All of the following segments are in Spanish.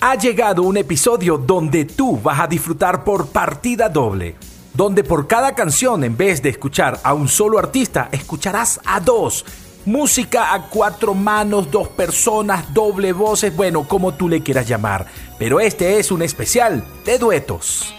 Ha llegado un episodio donde tú vas a disfrutar por partida doble. Donde por cada canción, en vez de escuchar a un solo artista, escucharás a dos. Música a cuatro manos, dos personas, doble voces, bueno, como tú le quieras llamar. Pero este es un especial de duetos.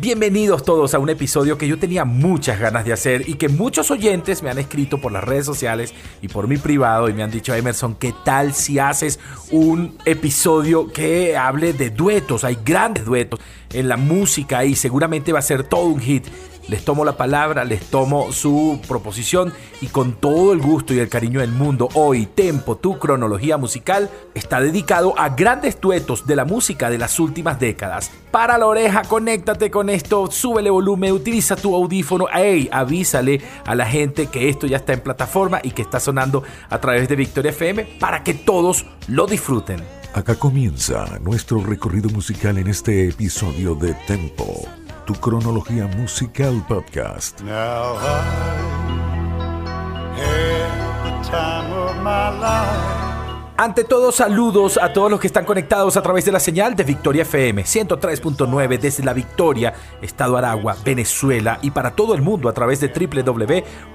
Bienvenidos todos a un episodio que yo tenía muchas ganas de hacer y que muchos oyentes me han escrito por las redes sociales y por mi privado y me han dicho, Emerson, ¿qué tal si haces un episodio que hable de duetos? Hay grandes duetos en la música y seguramente va a ser todo un hit les tomo la palabra, les tomo su proposición y con todo el gusto y el cariño del mundo, hoy Tempo, tu cronología musical, está dedicado a grandes duetos de la música de las últimas décadas. Para la oreja, conéctate con esto, súbele volumen, utiliza tu audífono, hey, avísale a la gente que esto ya está en plataforma y que está sonando a través de Victoria FM para que todos lo disfruten. Acá comienza nuestro recorrido musical en este episodio de Tempo tu cronología musical podcast. Now Ante todo, saludos a todos los que están conectados a través de la señal de Victoria FM 103.9 desde la Victoria, Estado Aragua, Venezuela y para todo el mundo a través de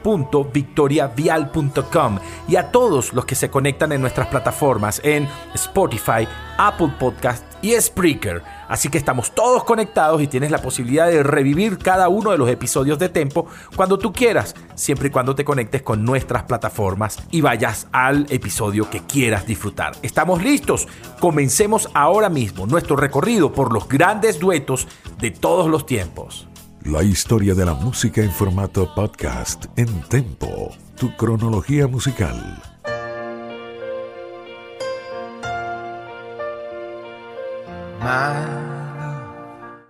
www.victoriavial.com y a todos los que se conectan en nuestras plataformas en Spotify, Apple Podcast y Spreaker. Así que estamos todos conectados y tienes la posibilidad de revivir cada uno de los episodios de Tempo cuando tú quieras, siempre y cuando te conectes con nuestras plataformas y vayas al episodio que quieras disfrutar. ¿Estamos listos? Comencemos ahora mismo nuestro recorrido por los grandes duetos de todos los tiempos. La historia de la música en formato podcast en Tempo, tu cronología musical.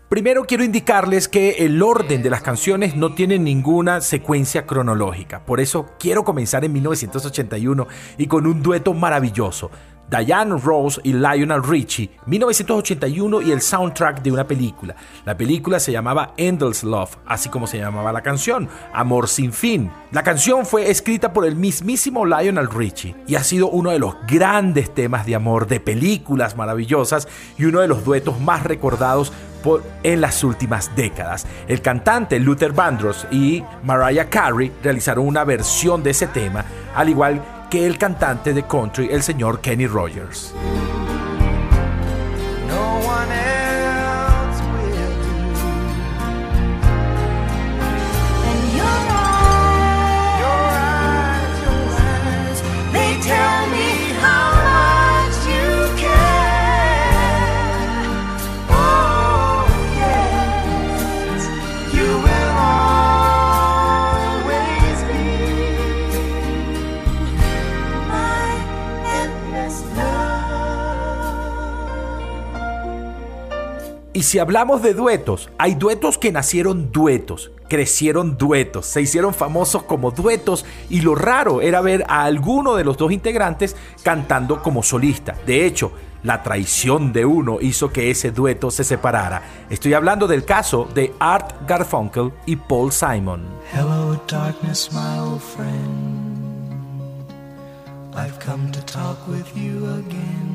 Primero quiero indicarles que el orden de las canciones no tiene ninguna secuencia cronológica, por eso quiero comenzar en 1981 y con un dueto maravilloso. Diane Rose y Lionel Richie, 1981 y el soundtrack de una película. La película se llamaba Endless Love, así como se llamaba la canción, Amor sin fin. La canción fue escrita por el mismísimo Lionel Richie y ha sido uno de los grandes temas de amor de películas maravillosas y uno de los duetos más recordados por, en las últimas décadas. El cantante Luther Vandross y Mariah Carey realizaron una versión de ese tema, al igual que que el cantante de country, el señor Kenny Rogers. Y si hablamos de duetos, hay duetos que nacieron duetos, crecieron duetos, se hicieron famosos como duetos y lo raro era ver a alguno de los dos integrantes cantando como solista. De hecho, la traición de uno hizo que ese dueto se separara. Estoy hablando del caso de Art Garfunkel y Paul Simon. Hello darkness my old friend. I've come to talk with you again.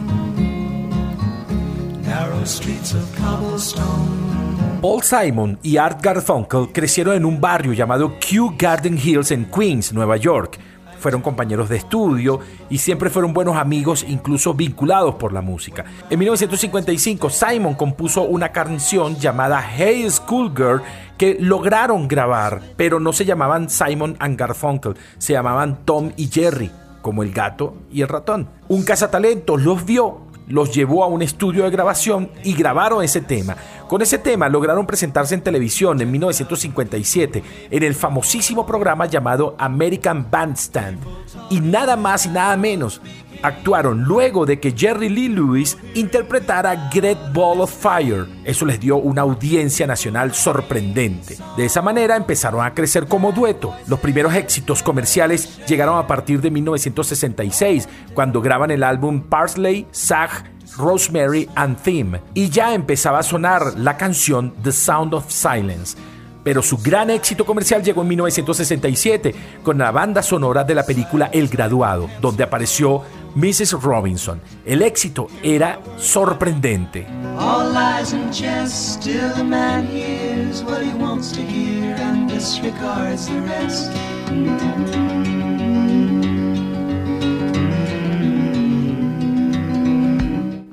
Paul Simon y Art Garfunkel crecieron en un barrio llamado Kew Garden Hills en Queens, Nueva York. Fueron compañeros de estudio y siempre fueron buenos amigos, incluso vinculados por la música. En 1955, Simon compuso una canción llamada Hey Schoolgirl que lograron grabar, pero no se llamaban Simon and Garfunkel, se llamaban Tom y Jerry, como el gato y el ratón. Un cazatalentos los vio los llevó a un estudio de grabación y grabaron ese tema. Con ese tema lograron presentarse en televisión en 1957 en el famosísimo programa llamado American Bandstand. Y nada más y nada menos actuaron luego de que Jerry Lee Lewis interpretara Great Ball of Fire. Eso les dio una audiencia nacional sorprendente. De esa manera empezaron a crecer como dueto. Los primeros éxitos comerciales llegaron a partir de 1966, cuando graban el álbum Parsley, Sag, Rosemary and Theme, y ya empezaba a sonar la canción The Sound of Silence pero su gran éxito comercial llegó en 1967 con la banda sonora de la película El Graduado, donde apareció Mrs. Robinson. El éxito era sorprendente.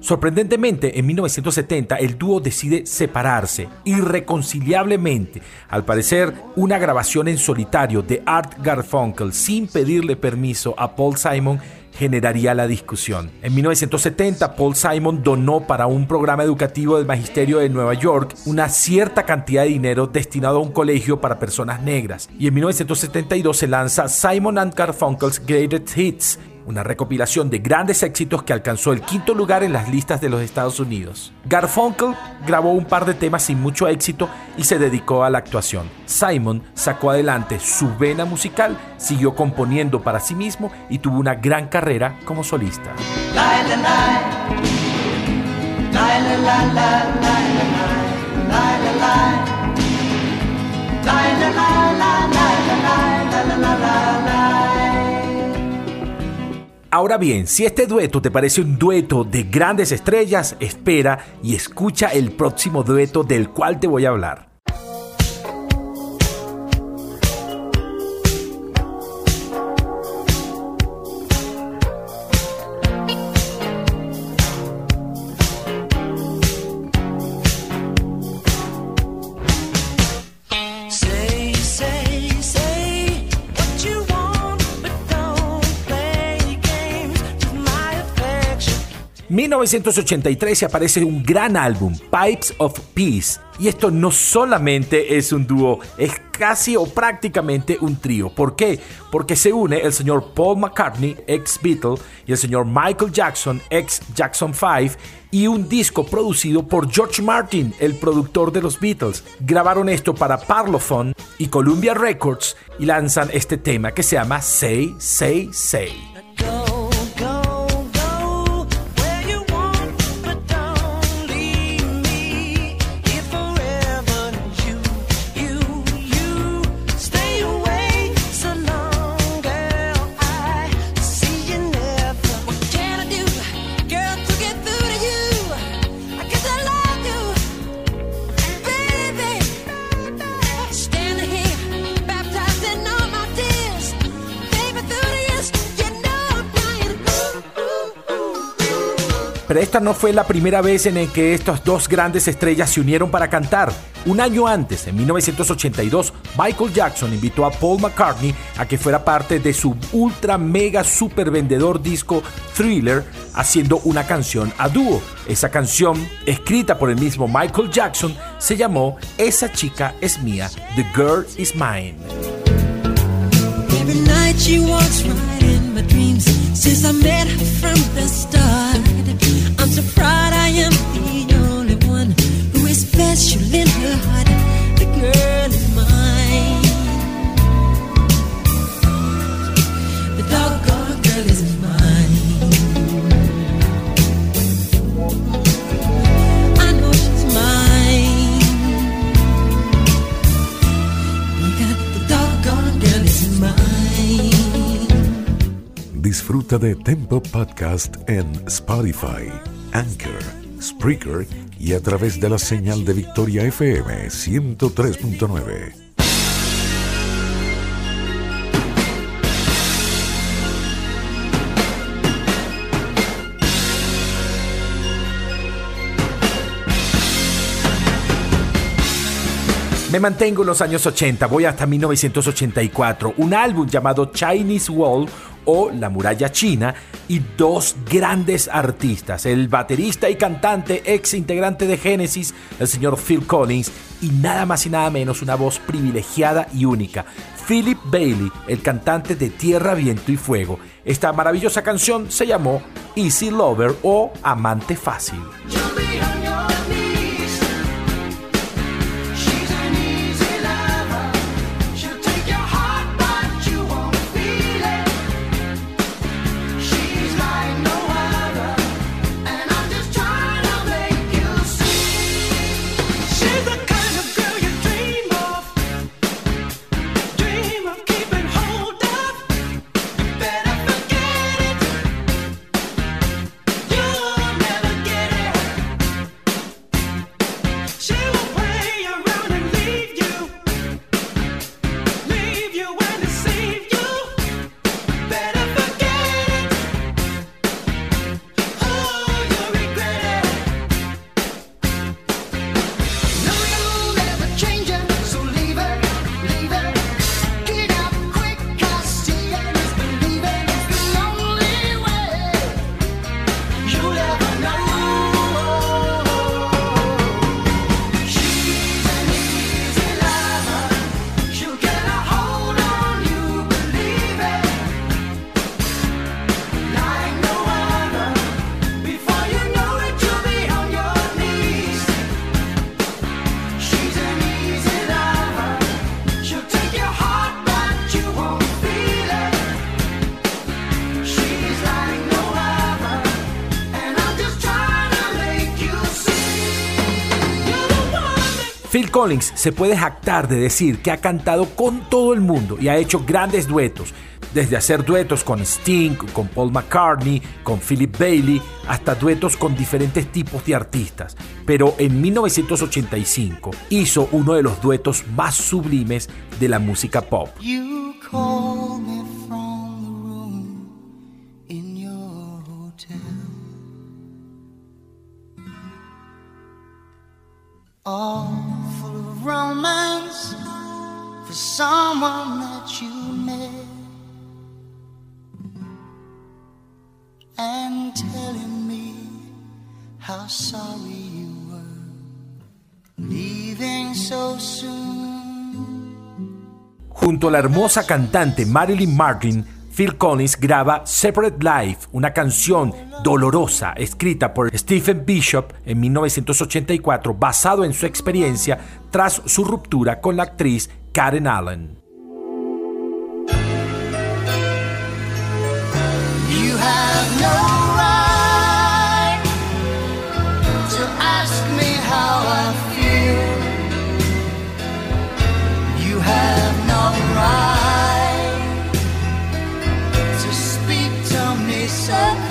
Sorprendentemente, en 1970 el dúo decide separarse irreconciliablemente. Al parecer, una grabación en solitario de Art Garfunkel sin pedirle permiso a Paul Simon generaría la discusión. En 1970, Paul Simon donó para un programa educativo del Magisterio de Nueva York una cierta cantidad de dinero destinado a un colegio para personas negras. Y en 1972 se lanza Simon and Garfunkel's Greatest Hits, una recopilación de grandes éxitos que alcanzó el quinto lugar en las listas de los Estados Unidos. Garfunkel grabó un par de temas sin mucho éxito y se dedicó a la actuación. Simon sacó adelante su vena musical, siguió componiendo para sí mismo y tuvo una gran carrera como solista. Ahora bien, si este dueto te parece un dueto de grandes estrellas, espera y escucha el próximo dueto del cual te voy a hablar. 1983 aparece un gran álbum, Pipes of Peace. Y esto no solamente es un dúo, es casi o prácticamente un trío. ¿Por qué? Porque se une el señor Paul McCartney, ex Beatle, y el señor Michael Jackson, ex Jackson 5, y un disco producido por George Martin, el productor de los Beatles. Grabaron esto para Parlophone y Columbia Records y lanzan este tema que se llama Say, Say, Say. 'Pero esta no fue la primera vez en que estas dos grandes estrellas se unieron para cantar. Un año antes, en 1982, Michael Jackson invitó a Paul McCartney a que fuera parte de su ultra mega super vendedor disco Thriller, haciendo una canción a dúo. Esa canción, escrita por el mismo Michael Jackson, se llamó Esa chica es mía, The Girl is Mine. I'm so proud I am the only one who is special in her heart. The girl is mine. The doggone girl is mine. I know she's mine. The doggone girl is mine. Disfruta de Tempo Podcast en Spotify. Anchor, Spreaker y a través de la señal de Victoria FM 103.9. Me mantengo en los años 80, voy hasta 1984, un álbum llamado Chinese Wall o La muralla china y dos grandes artistas, el baterista y cantante ex integrante de Genesis, el señor Phil Collins, y nada más y nada menos una voz privilegiada y única, Philip Bailey, el cantante de Tierra, Viento y Fuego. Esta maravillosa canción se llamó Easy Lover o Amante Fácil. Collins se puede jactar de decir que ha cantado con todo el mundo y ha hecho grandes duetos, desde hacer duetos con Sting, con Paul McCartney, con Philip Bailey, hasta duetos con diferentes tipos de artistas. Pero en 1985 hizo uno de los duetos más sublimes de la música pop. Romance for someone that you met and telling me how sorry you were leaving so soon. Junto a la hermosa cantante Marilyn Martin, Phil Collins graba Separate Life, una canción dolorosa escrita por Stephen Bishop en 1984 basado en su experiencia tras su ruptura con la actriz Karen Allen. 深。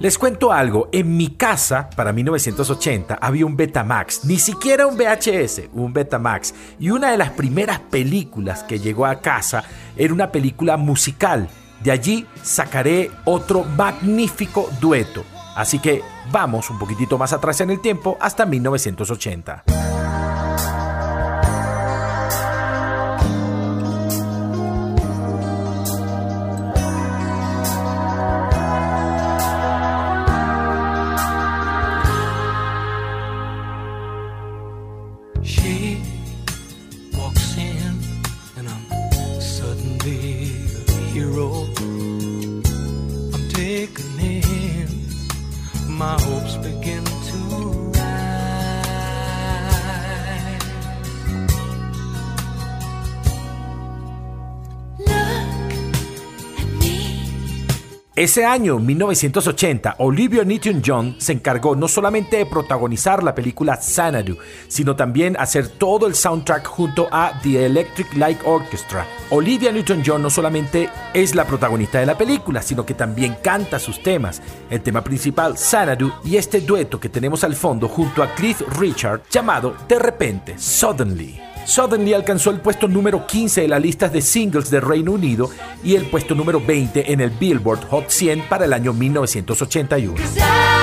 Les cuento algo, en mi casa, para 1980, había un Betamax, ni siquiera un VHS, un Betamax. Y una de las primeras películas que llegó a casa era una película musical. De allí sacaré otro magnífico dueto. Así que vamos un poquitito más atrás en el tiempo, hasta 1980. Ese año, 1980, Olivia Newton-John se encargó no solamente de protagonizar la película Xanadu, sino también hacer todo el soundtrack junto a The Electric Light Orchestra. Olivia Newton-John no solamente es la protagonista de la película, sino que también canta sus temas, el tema principal Xanadu y este dueto que tenemos al fondo junto a Cliff Richard llamado De repente, Suddenly. Suddenly alcanzó el puesto número 15 de las listas de singles de Reino Unido y el puesto número 20 en el Billboard Hot 100 para el año 1981.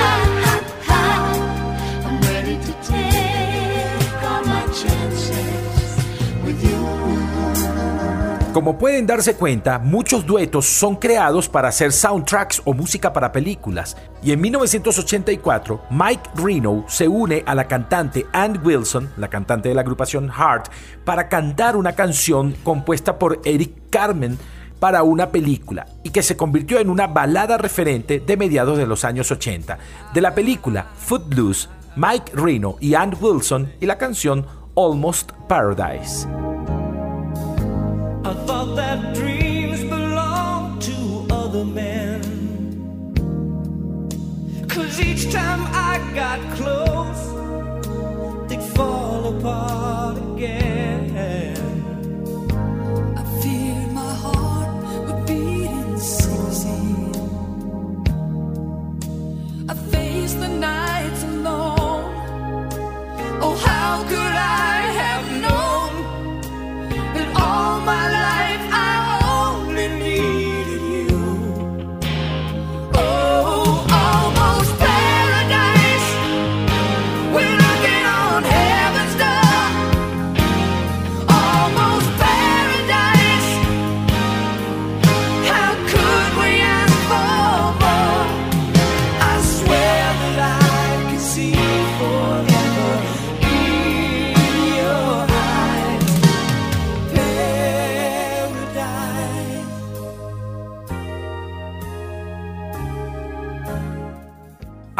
Como pueden darse cuenta, muchos duetos son creados para hacer soundtracks o música para películas, y en 1984 Mike Reno se une a la cantante Ann Wilson, la cantante de la agrupación Heart, para cantar una canción compuesta por Eric Carmen para una película y que se convirtió en una balada referente de mediados de los años 80. De la película Footloose, Mike Reno y Ann Wilson y la canción Almost Paradise. That dreams belong to other men. Cause each time I got close, they'd fall apart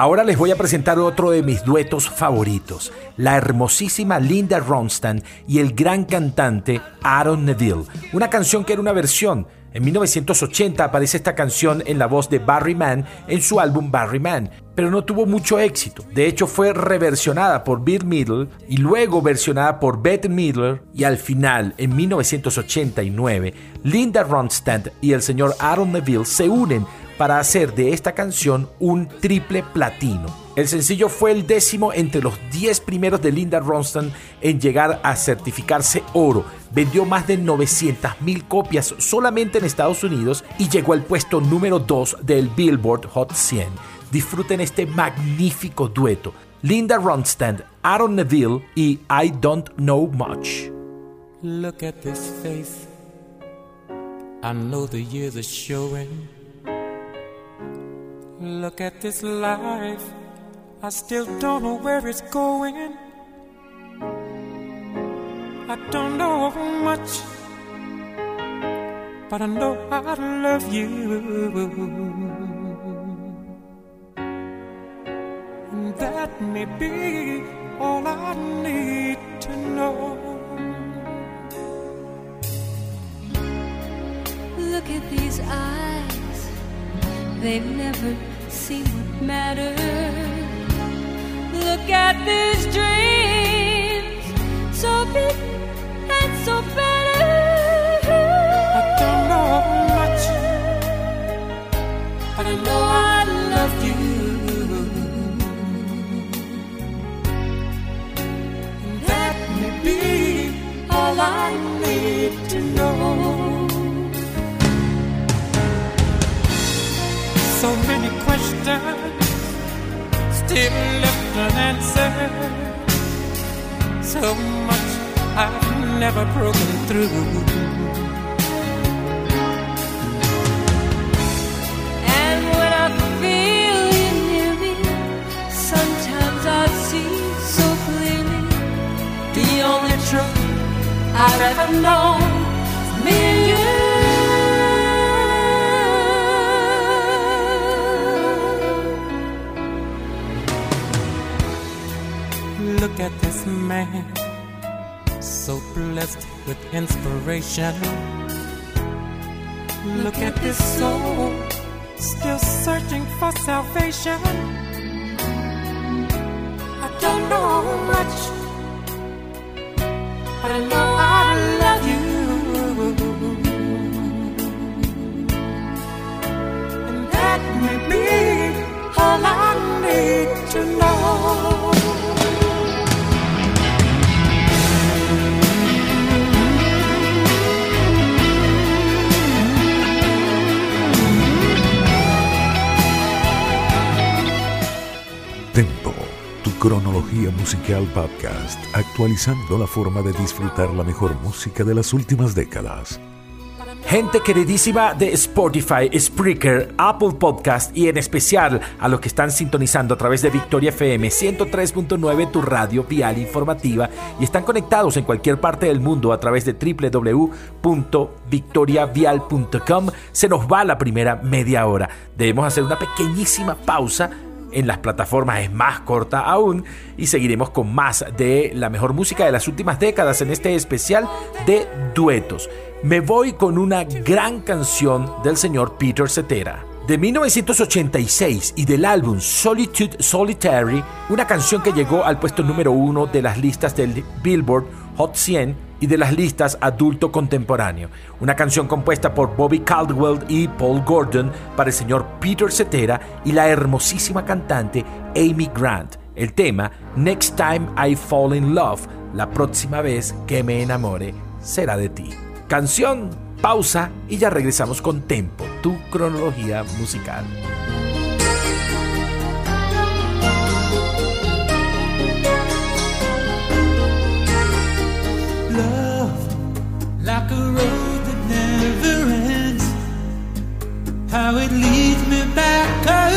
Ahora les voy a presentar otro de mis duetos favoritos, la hermosísima Linda Ronstadt y el gran cantante Aaron Neville, una canción que era una versión. En 1980 aparece esta canción en la voz de Barry Mann en su álbum Barry Mann, pero no tuvo mucho éxito. De hecho fue reversionada por Bill Midler y luego versionada por Bette Midler y al final, en 1989, Linda Ronstadt y el señor Aaron Neville se unen para hacer de esta canción un triple platino. El sencillo fue el décimo entre los 10 primeros de Linda Ronstadt en llegar a certificarse oro. Vendió más de 900.000 copias solamente en Estados Unidos y llegó al puesto número 2 del Billboard Hot 100. Disfruten este magnífico dueto. Linda Ronstadt, Aaron Neville y I Don't Know Much. Look at this face. I know the years are showing. Look at this life. I still don't know where it's going. I don't know much, but I know I love you. And that may be all I need to know. Look at these eyes, they've never seen what matters. Look at these dreams, so big and so better. I don't know much, but I know I love you. And that may be all I need to know. So many questions still left unanswered. So much I've never broken through. And when I feel you near me, sometimes I see so clearly the only truth I've ever known Look at this man, so blessed with inspiration. Look at this soul, still searching for salvation. I don't know much, but I know I love you. And that may be all I need to know. Cronología musical podcast, actualizando la forma de disfrutar la mejor música de las últimas décadas. Gente queridísima de Spotify, Spreaker, Apple Podcast y en especial a los que están sintonizando a través de Victoria FM 103.9, tu radio vial informativa, y están conectados en cualquier parte del mundo a través de www.victoriavial.com, se nos va la primera media hora. Debemos hacer una pequeñísima pausa en las plataformas es más corta aún y seguiremos con más de la mejor música de las últimas décadas en este especial de duetos. Me voy con una gran canción del señor Peter Cetera. De 1986 y del álbum Solitude Solitary, una canción que llegó al puesto número uno de las listas del Billboard Hot 100 y de las listas adulto contemporáneo. Una canción compuesta por Bobby Caldwell y Paul Gordon para el señor Peter Cetera y la hermosísima cantante Amy Grant. El tema Next Time I Fall in Love, la próxima vez que me enamore será de ti. Canción, pausa y ya regresamos con Tempo, tu cronología musical. How it leads me back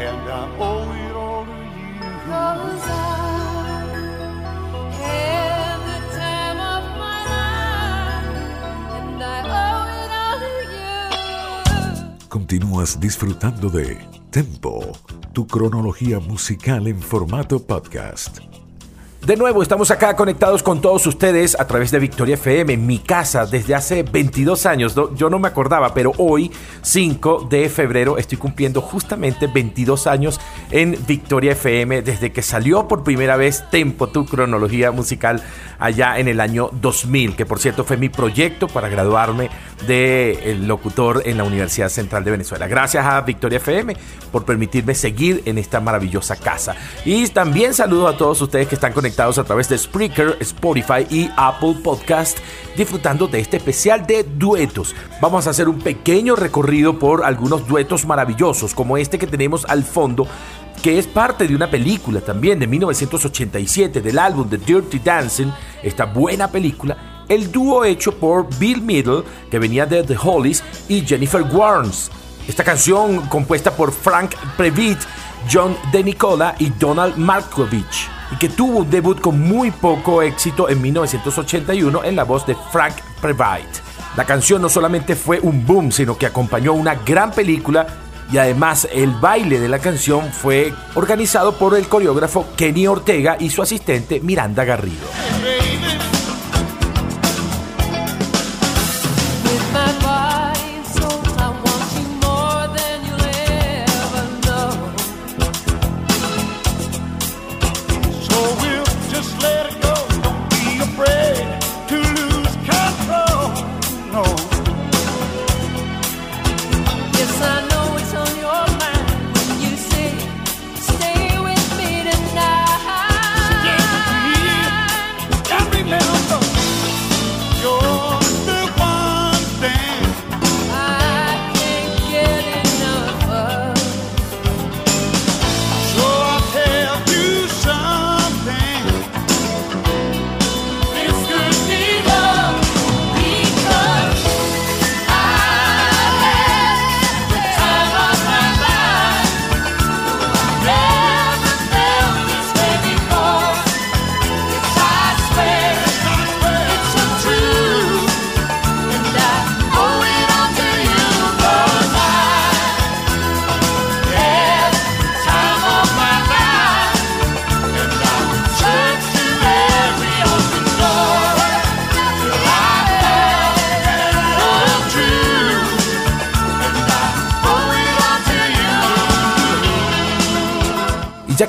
and I owe it all to you. Cause I had the time of my life, and I owe it all to you. Continúas disfrutando de Tempo, tu cronología musical en formato podcast. De nuevo, estamos acá conectados con todos ustedes a través de Victoria FM, mi casa, desde hace 22 años. Yo no me acordaba, pero hoy, 5 de febrero, estoy cumpliendo justamente 22 años en Victoria FM, desde que salió por primera vez Tempo, tu cronología musical, allá en el año 2000, que por cierto fue mi proyecto para graduarme de el locutor en la Universidad Central de Venezuela. Gracias a Victoria FM por permitirme seguir en esta maravillosa casa. Y también saludo a todos ustedes que están conectados a través de Spreaker, Spotify y Apple Podcast, disfrutando de este especial de duetos. Vamos a hacer un pequeño recorrido por algunos duetos maravillosos, como este que tenemos al fondo que es parte de una película también de 1987 del álbum de Dirty Dancing, esta buena película, el dúo hecho por Bill Middle, que venía de The Hollies, y Jennifer Warnes. Esta canción compuesta por Frank Previtt, John De Nicola y Donald Markovich, y que tuvo un debut con muy poco éxito en 1981 en la voz de Frank Previtt. La canción no solamente fue un boom, sino que acompañó una gran película y además el baile de la canción fue organizado por el coreógrafo Kenny Ortega y su asistente Miranda Garrido.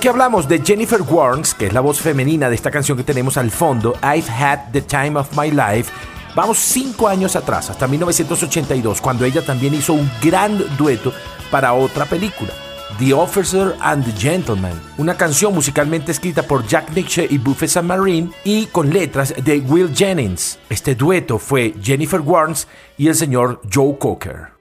Que hablamos de Jennifer Warnes, que es la voz femenina de esta canción que tenemos al fondo, I've Had the Time of My Life, vamos cinco años atrás, hasta 1982, cuando ella también hizo un gran dueto para otra película. The Officer and the Gentleman, una canción musicalmente escrita por Jack Nitzsche y Buffet Saint-Marine y con letras de Will Jennings. Este dueto fue Jennifer Warnes y el señor Joe Cocker.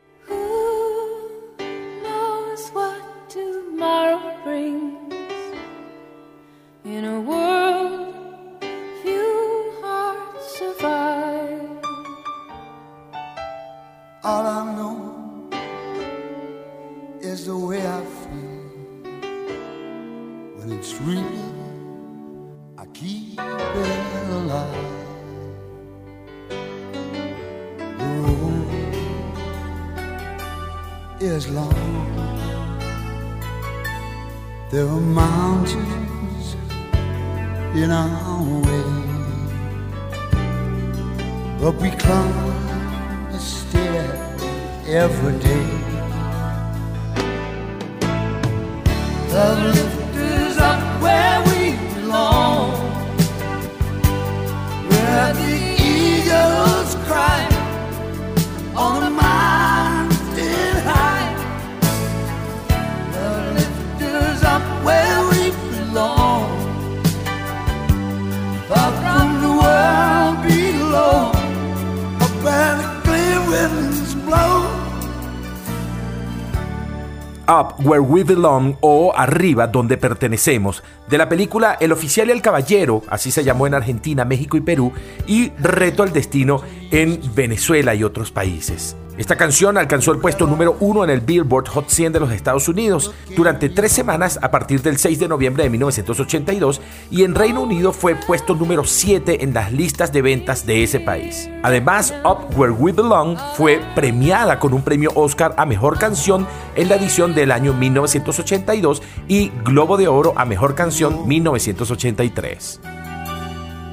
Where We Belong o Arriba donde pertenecemos, de la película El oficial y el caballero, así se llamó en Argentina, México y Perú, y Reto al destino en Venezuela y otros países. Esta canción alcanzó el puesto número uno en el Billboard Hot 100 de los Estados Unidos durante tres semanas a partir del 6 de noviembre de 1982 y en Reino Unido fue puesto número 7 en las listas de ventas de ese país. Además, Up Where We Belong fue premiada con un premio Oscar a Mejor Canción en la edición del año 1982 y Globo de Oro a Mejor Canción 1983.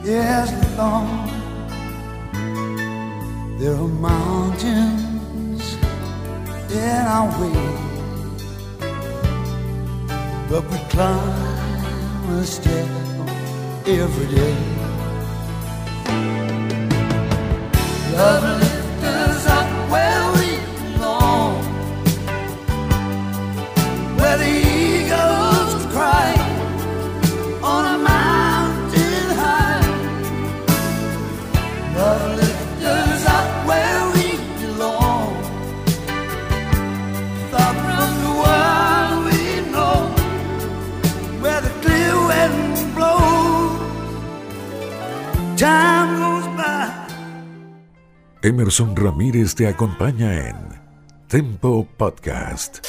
Yes, Lord, there are mountains in our way, but we climb a step every day. Love Time goes by. Emerson Ramírez te acompaña en Tempo Podcast.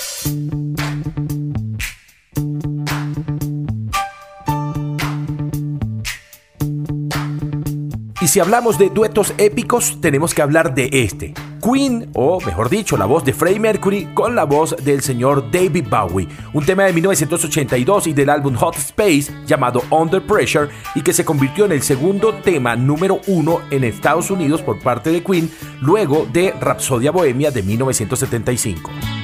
Y si hablamos de duetos épicos, tenemos que hablar de este. Queen, o mejor dicho, la voz de Freddie Mercury con la voz del señor David Bowie, un tema de 1982 y del álbum Hot Space llamado Under Pressure y que se convirtió en el segundo tema número uno en Estados Unidos por parte de Queen luego de Rapsodia Bohemia de 1975.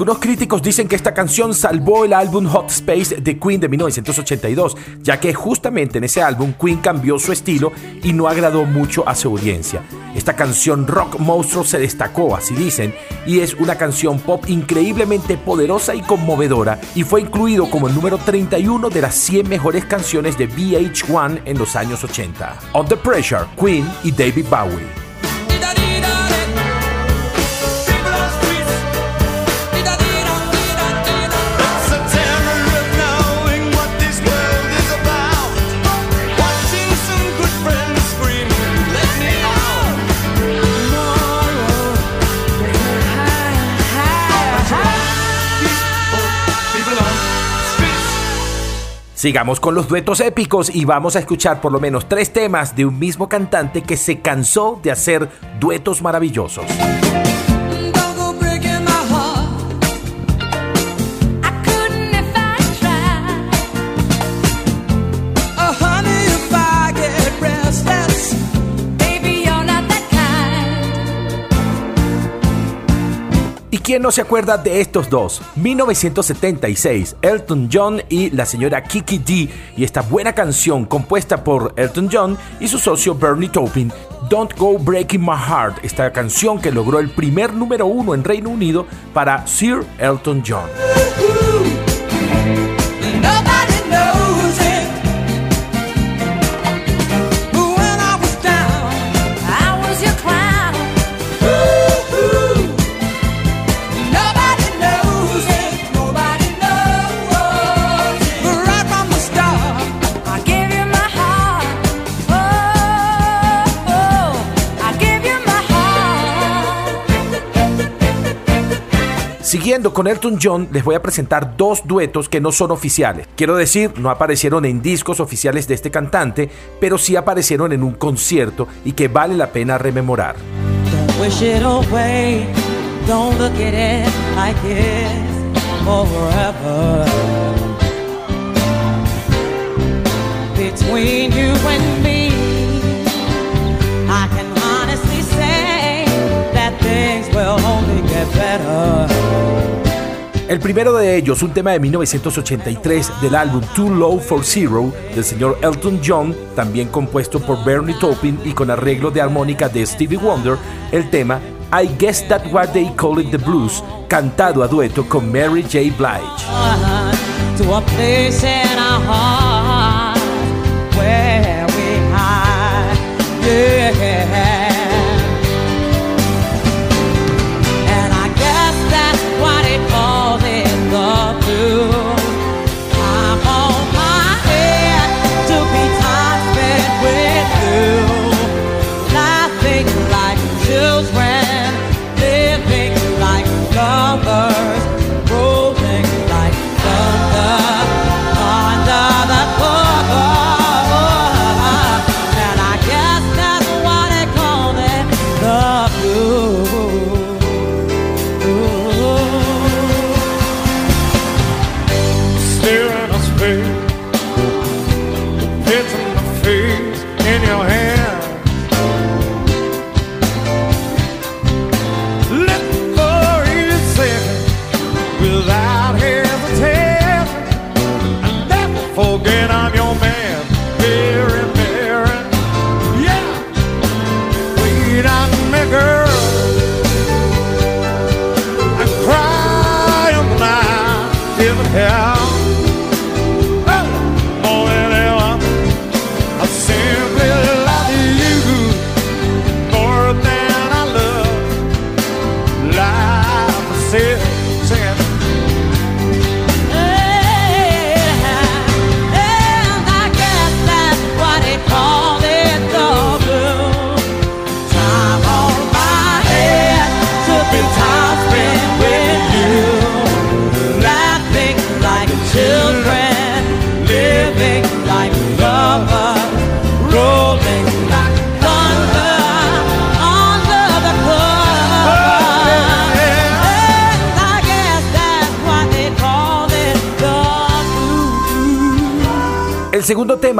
Algunos críticos dicen que esta canción salvó el álbum Hot Space de Queen de 1982, ya que justamente en ese álbum Queen cambió su estilo y no agradó mucho a su audiencia. Esta canción rock monstruo se destacó, así dicen, y es una canción pop increíblemente poderosa y conmovedora y fue incluido como el número 31 de las 100 mejores canciones de VH1 en los años 80. Under Pressure, Queen y David Bowie. Sigamos con los duetos épicos y vamos a escuchar por lo menos tres temas de un mismo cantante que se cansó de hacer duetos maravillosos. Quién no se acuerda de estos dos? 1976, Elton John y la señora Kiki D y esta buena canción compuesta por Elton John y su socio Bernie Taupin, Don't Go Breaking My Heart, esta canción que logró el primer número uno en Reino Unido para Sir Elton John. Siguiendo con Elton John, les voy a presentar dos duetos que no son oficiales. Quiero decir, no aparecieron en discos oficiales de este cantante, pero sí aparecieron en un concierto y que vale la pena rememorar. Between you and El primero de ellos, un tema de 1983 del álbum Too Low for Zero del señor Elton John, también compuesto por Bernie Taupin y con arreglo de armónica de Stevie Wonder, el tema I Guess That's What They Call It the Blues, cantado a dueto con Mary J. Blige.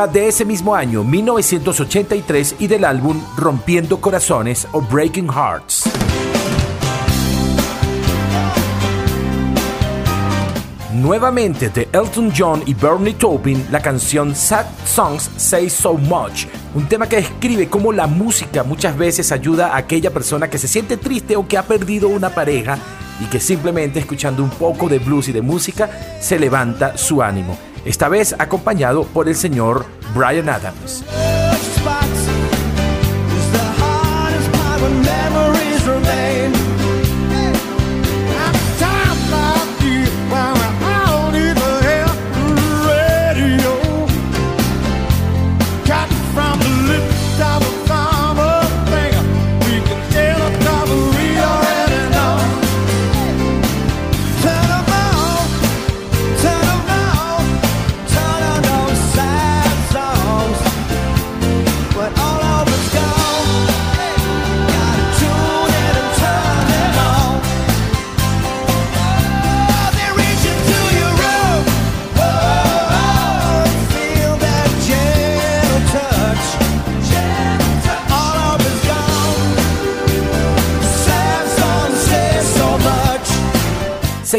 De ese mismo año, 1983, y del álbum Rompiendo Corazones o Breaking Hearts. Nuevamente de Elton John y Bernie Taupin, la canción Sad Songs Say So Much, un tema que describe cómo la música muchas veces ayuda a aquella persona que se siente triste o que ha perdido una pareja y que simplemente escuchando un poco de blues y de música se levanta su ánimo. Esta vez acompañado por el señor Brian Adams.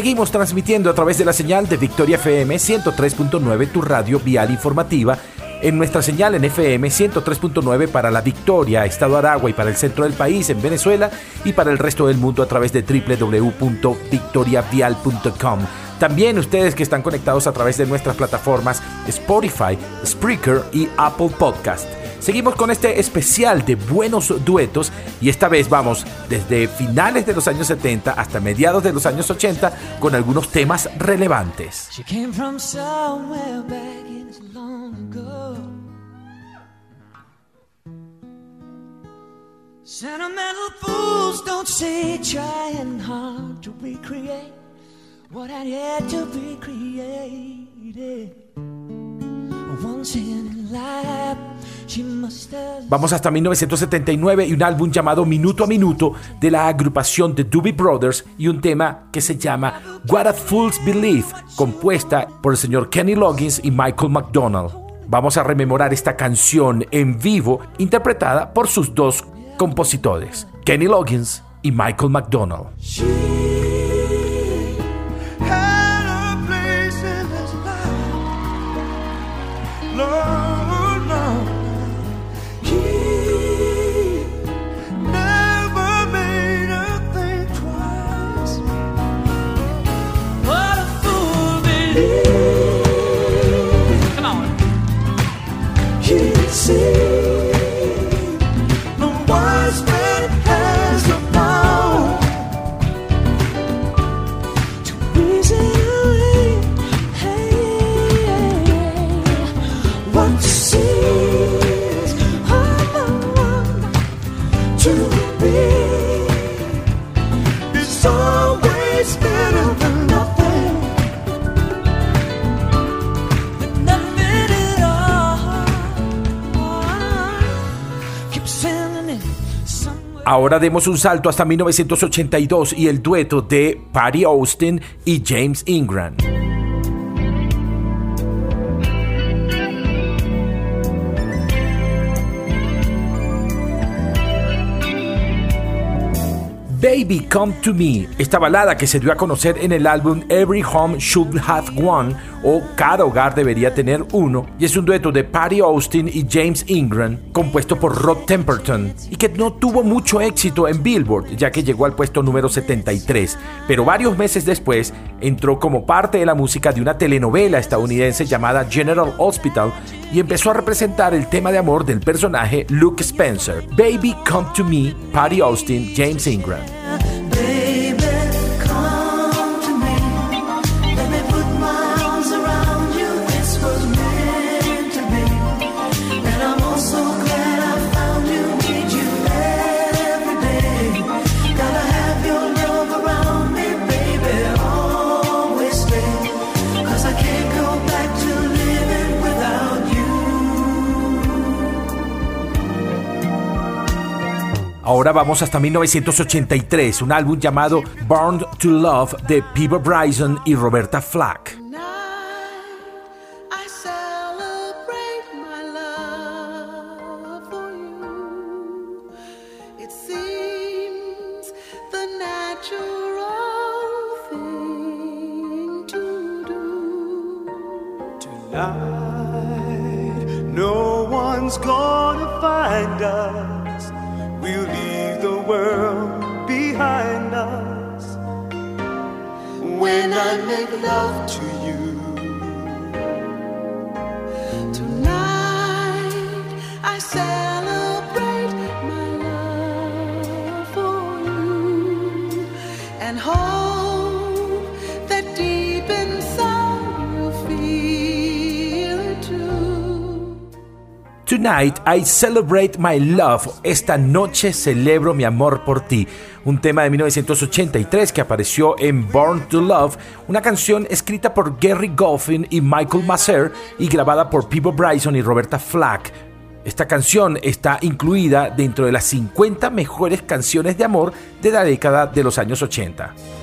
Seguimos transmitiendo a través de la señal de Victoria FM 103.9, tu radio vial informativa, en nuestra señal en FM 103.9 para la Victoria, Estado Aragua y para el centro del país en Venezuela y para el resto del mundo a través de www.victoriavial.com. También ustedes que están conectados a través de nuestras plataformas Spotify, Spreaker y Apple Podcast. Seguimos con este especial de buenos duetos y esta vez vamos desde finales de los años 70 hasta mediados de los años 80 con algunos temas relevantes. She came from somewhere back in long ago. Vamos hasta 1979 y un álbum llamado Minuto a Minuto de la agrupación The Doobie Brothers y un tema que se llama What a Fool's Belief, compuesta por el señor Kenny Loggins y Michael McDonald. Vamos a rememorar esta canción en vivo interpretada por sus dos compositores, Kenny Loggins y Michael McDonald. Ahora demos un salto hasta 1982 y el dueto de Patty Austin y James Ingram. Baby Come to Me, esta balada que se dio a conocer en el álbum Every Home Should Have One o Cada hogar debería tener uno, y es un dueto de Patty Austin y James Ingram, compuesto por Rod Temperton, y que no tuvo mucho éxito en Billboard, ya que llegó al puesto número 73, pero varios meses después entró como parte de la música de una telenovela estadounidense llamada General Hospital y empezó a representar el tema de amor del personaje Luke Spencer. Baby Come to Me, Patty Austin, James Ingram. Ahora vamos hasta 1983, un álbum llamado Born to Love de Peter Bryson y Roberta Flack. Love to you, Tonight I celebrate my love for you and hope that deep inside you feel it too. Tonight I celebrate my love. Esta noche celebro mi amor por ti. Un tema de 1983 que apareció en Born to Love, una canción escrita por Gary Goffin y Michael Masser y grabada por Peter Bryson y Roberta Flack. Esta canción está incluida dentro de las 50 mejores canciones de amor de la década de los años 80.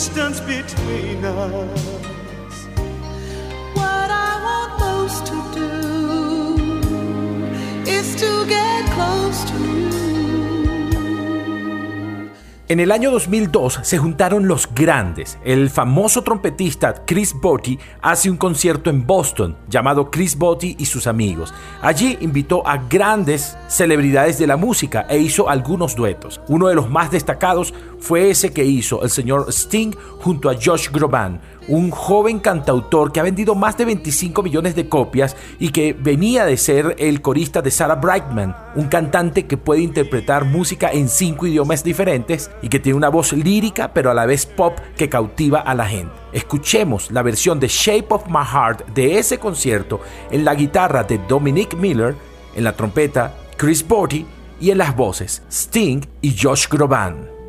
Distance between us. What I want most to do is to get close En el año 2002 se juntaron los grandes. El famoso trompetista Chris Botti hace un concierto en Boston llamado Chris Botti y sus amigos. Allí invitó a grandes celebridades de la música e hizo algunos duetos. Uno de los más destacados fue ese que hizo el señor Sting junto a Josh Groban, un joven cantautor que ha vendido más de 25 millones de copias y que venía de ser el corista de Sarah Brightman, un cantante que puede interpretar música en cinco idiomas diferentes y que tiene una voz lírica pero a la vez pop que cautiva a la gente. Escuchemos la versión de Shape of My Heart de ese concierto en la guitarra de Dominic Miller, en la trompeta Chris Botti y en las voces Sting y Josh Groban.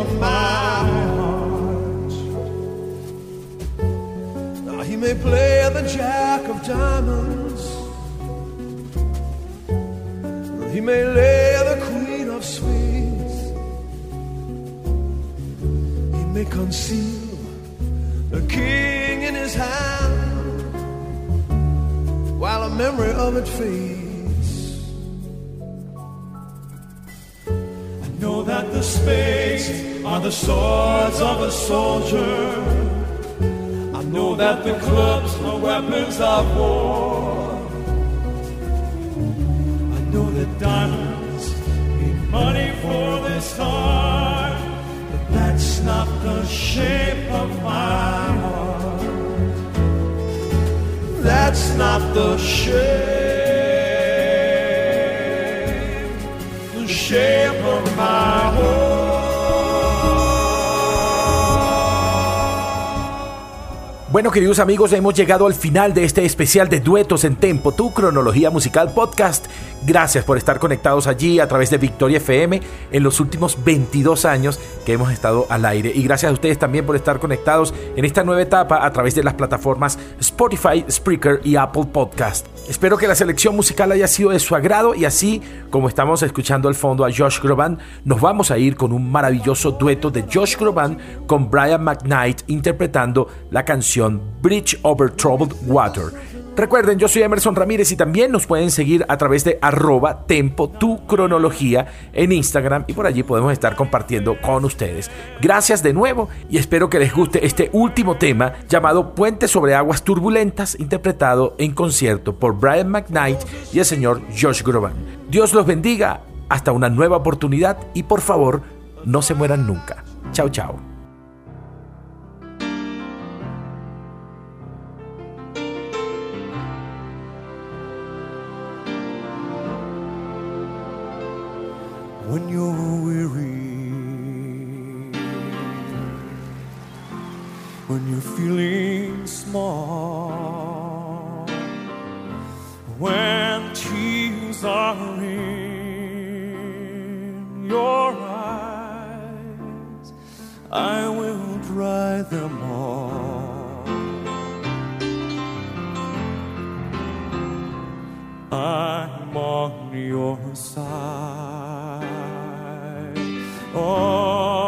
Of my heart. Now he may play the jack of diamonds. He may lay the queen of spades. He may conceal the king in his hand while a memory of it fades. I know that the spades are the swords of a soldier. I know that the clubs are weapons of war. I know that diamonds need money for this heart, but that's not the shape of my heart. That's not the shape, the shape of my heart. Bueno, queridos amigos, hemos llegado al final de este especial de Duetos en Tempo, tu cronología musical podcast. Gracias por estar conectados allí a través de Victoria FM en los últimos 22 años que hemos estado al aire. Y gracias a ustedes también por estar conectados en esta nueva etapa a través de las plataformas Spotify, Spreaker y Apple Podcast. Espero que la selección musical haya sido de su agrado y así como estamos escuchando al fondo a Josh Groban, nos vamos a ir con un maravilloso dueto de Josh Groban con Brian McKnight interpretando la canción Bridge Over Troubled Water. Recuerden, yo soy Emerson Ramírez y también nos pueden seguir a través de arroba tempo tu cronología en Instagram y por allí podemos estar compartiendo con ustedes. Gracias de nuevo y espero que les guste este último tema llamado Puente sobre aguas turbulentas interpretado en concierto por Brian McKnight y el señor Josh Groban. Dios los bendiga, hasta una nueva oportunidad y por favor no se mueran nunca. Chao, chao. You're feeling small, when tears are in your eyes, I will dry them all. I'm on your side. Oh,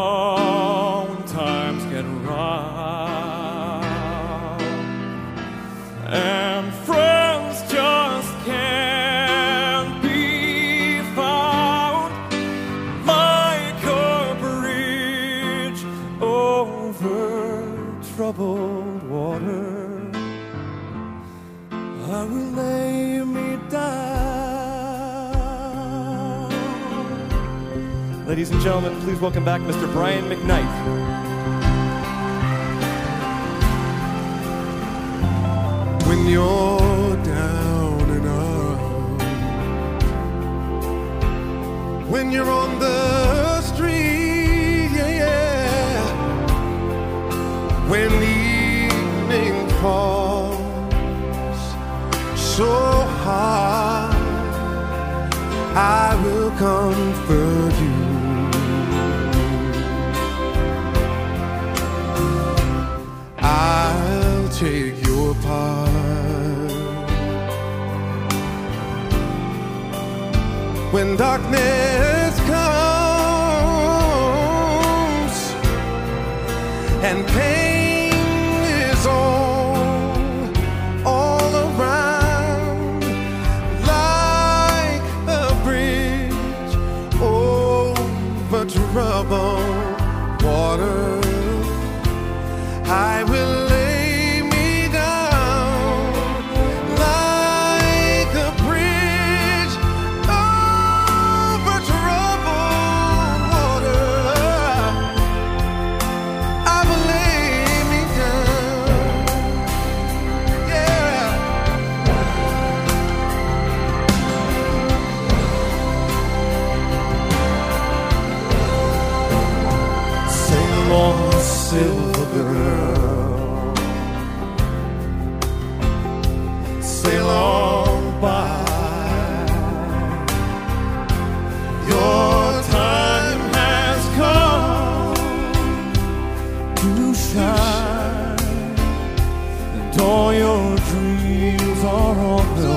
Ladies and gentlemen, please welcome back Mr. Brian McKnight. when you're down and out. When you're on the street, yeah, yeah. When evening falls so hard, I will comfort you. When darkness comes and pain is all all around like a bridge over troubled water. I will shine, and all your dreams are on the